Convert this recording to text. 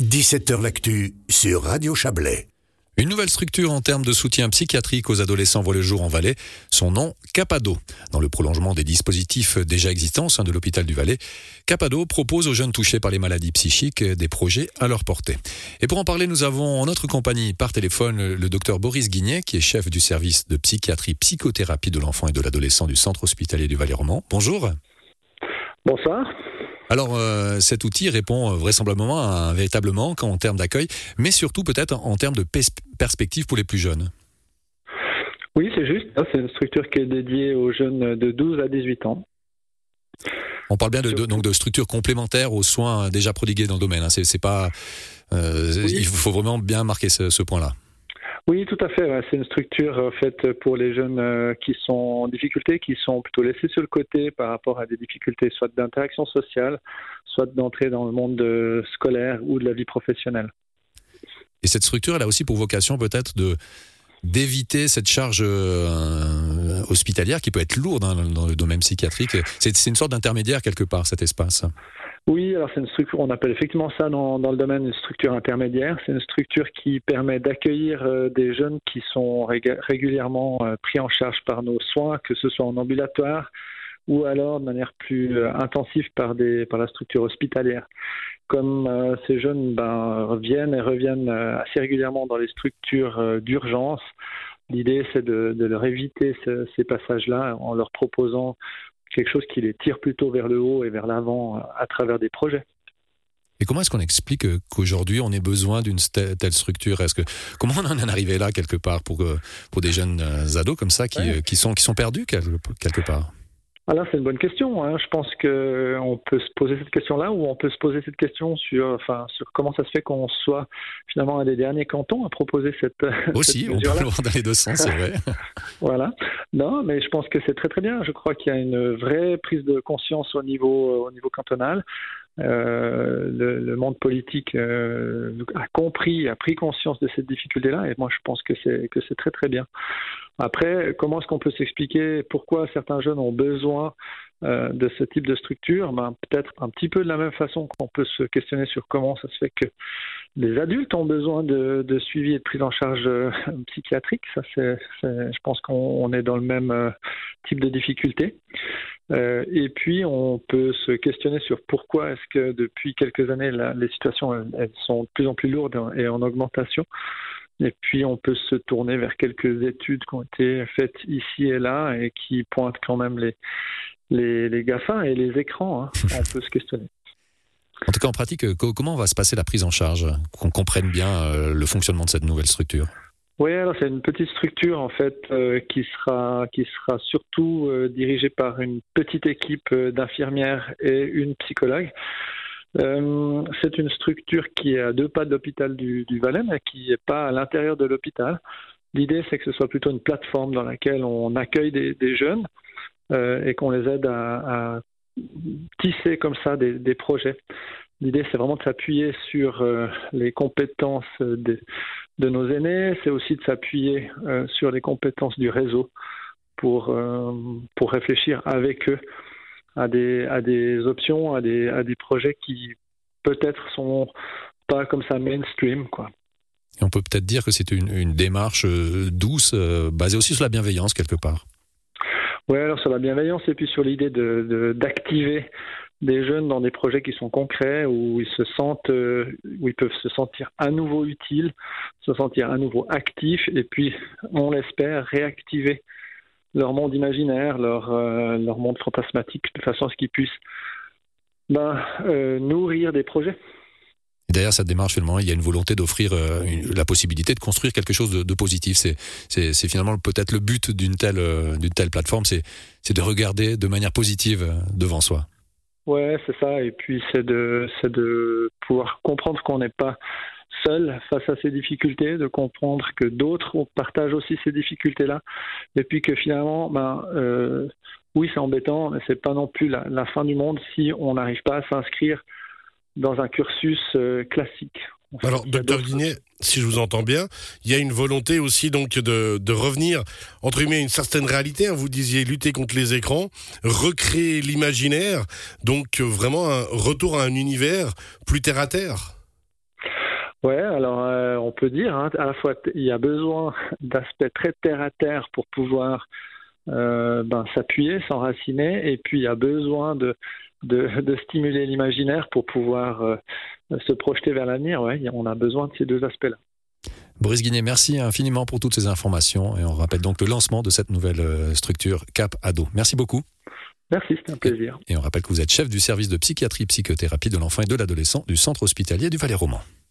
17h L'actu sur Radio Chablais. Une nouvelle structure en termes de soutien psychiatrique aux adolescents voit le jour en Valais. Son nom, Capado. Dans le prolongement des dispositifs déjà existants au sein de l'hôpital du Valais, Capado propose aux jeunes touchés par les maladies psychiques des projets à leur portée. Et pour en parler, nous avons en notre compagnie par téléphone le docteur Boris Guignet, qui est chef du service de psychiatrie psychothérapie de l'enfant et de l'adolescent du centre hospitalier du Valais-Roman. Bonjour. Bonsoir. Alors, euh, cet outil répond vraisemblablement à un véritable manque en termes d'accueil, mais surtout peut-être en termes de perspective pour les plus jeunes. Oui, c'est juste. C'est une structure qui est dédiée aux jeunes de 12 à 18 ans. On parle bien de, donc de structures complémentaires aux soins déjà prodigués dans le domaine. Hein. C'est pas. Euh, il faut vraiment bien marquer ce point-là. Oui, tout à fait. C'est une structure euh, faite pour les jeunes euh, qui sont en difficulté, qui sont plutôt laissés sur le côté par rapport à des difficultés soit d'interaction sociale, soit d'entrée dans le monde euh, scolaire ou de la vie professionnelle. Et cette structure, elle a aussi pour vocation peut-être de d'éviter cette charge hospitalière qui peut être lourde hein, dans le domaine psychiatrique. C'est une sorte d'intermédiaire quelque part, cet espace. Oui, alors c'est une structure, on appelle effectivement ça dans, dans le domaine une structure intermédiaire. C'est une structure qui permet d'accueillir euh, des jeunes qui sont régulièrement euh, pris en charge par nos soins, que ce soit en ambulatoire ou alors de manière plus euh, intensive par, des, par la structure hospitalière. Comme ces jeunes ben, viennent et reviennent assez régulièrement dans les structures d'urgence, l'idée c'est de, de, leur éviter ces passages-là en leur proposant quelque chose qui les tire plutôt vers le haut et vers l'avant euh, à travers des projets. Et comment est-ce qu'on explique euh, qu'aujourd'hui on ait besoin d'une telle structure? Est-ce que comment on en est arrivé là quelque part pour euh, pour des jeunes ados comme ça qui, qui sont qui sont perdus quelque part? Alors c'est une bonne question. Hein. Je pense qu'on peut se poser cette question-là ou on peut se poser cette question sur, enfin, sur comment ça se fait qu'on soit finalement un des derniers cantons à proposer cette. Aussi, on peut le voir dans les deux sens, c'est vrai. voilà. Non, mais je pense que c'est très très bien. Je crois qu'il y a une vraie prise de conscience au niveau au niveau cantonal. Euh, le, le, monde politique euh, a compris, a pris conscience de cette difficulté-là, et moi je pense que c'est que c'est très très bien. Après, comment est-ce qu'on peut s'expliquer pourquoi certains jeunes ont besoin euh, de ce type de structure ben, Peut-être un petit peu de la même façon qu'on peut se questionner sur comment ça se fait que les adultes ont besoin de, suivi et de prise en charge euh, psychiatrique. Ça, c'est, je pense qu'on est dans le même euh, type de difficulté. Et puis, on peut se questionner sur pourquoi est-ce que depuis quelques années, les situations elles, sont de plus en plus lourdes et en augmentation. Et puis, on peut se tourner vers quelques études qui ont été faites ici et là et qui pointent quand même les, les, les GAFA et les écrans. Hein. On peut se questionner. En tout cas, en pratique, euh, comment va se passer la prise en charge Qu'on comprenne bien euh, le fonctionnement de cette nouvelle structure? Oui, alors c'est une petite structure en fait euh, qui sera qui sera surtout dirigée par une petite équipe d'infirmières et une psychologue. Euh, c'est une structure qui est à deux pas de l'hôpital du, du Valais, mais qui n'est pas à l'intérieur de l'hôpital. L'idée, c'est que ce soit plutôt une plateforme dans laquelle on accueille des, des jeunes euh, et qu'on les aide à, tisser comme ça des, projets. L'idée, c'est vraiment de s'appuyer sur euh, les compétences de, nos aînés, c'est aussi de s'appuyer euh, sur les compétences du réseau pour, euh, pour réfléchir avec eux à des, à des options, à des, à des projets qui peut-être sont pas comme ça mainstream, quoi. On peut peut-être dire que c'est une, démarche euh, douce, euh, basée aussi sur la bienveillance quelque part. Oui, alors sur la bienveillance et puis sur l'idée de, d'activer des jeunes dans des projets qui sont concrets, où ils se sentent, euh, où ils peuvent se sentir à nouveau utiles, se sentir à nouveau actifs, et puis, on l'espère, réactiver leur monde imaginaire, leur, euh, leur monde fantasmatique, de façon à ce qu'ils puissent ben, euh, nourrir des projets. Et derrière cette démarche, finalement, il y a une volonté d'offrir euh, la possibilité de construire quelque chose de, positif. C'est finalement peut-être le but d'une telle, euh, plateforme, c'est de regarder de manière positive euh, devant soi. Ouais, c'est ça. Et puis c'est de, de pouvoir comprendre qu'on n'est pas seul face à ces difficultés, de comprendre que d'autres partagent aussi ces difficultés-là, et puis que finalement, ben, oui, c'est embêtant, mais c'est pas non plus la, fin du monde si on n'arrive pas à s'inscrire dans un cursus euh, classique. Alors, docteur Guinet, si je vous entends bien, il y a une volonté aussi donc de, de revenir entre guillemets une certaine réalité. Hein. Vous disiez lutter contre les écrans, recréer l'imaginaire, donc euh, vraiment un retour à un univers plus terre à terre. Ouais, alors euh, on peut dire hein, à la fois il y a besoin d'aspects très terre à terre pour pouvoir euh, ben, s'appuyer, s'enraciner, et puis il y a besoin de, de, de stimuler l'imaginaire pour pouvoir euh, se projeter vers l'avenir. Ouais, on a besoin de ces deux aspects-là. Boris Guinet, merci infiniment pour toutes ces informations et on rappelle donc le lancement de cette nouvelle euh, structure Cap Ado. Merci beaucoup. Merci, c'était un plaisir. Et on rappelle que vous êtes chef du service de psychiatrie psychothérapie de l'enfant et de l'adolescent du centre hospitalier du Valais-Roman.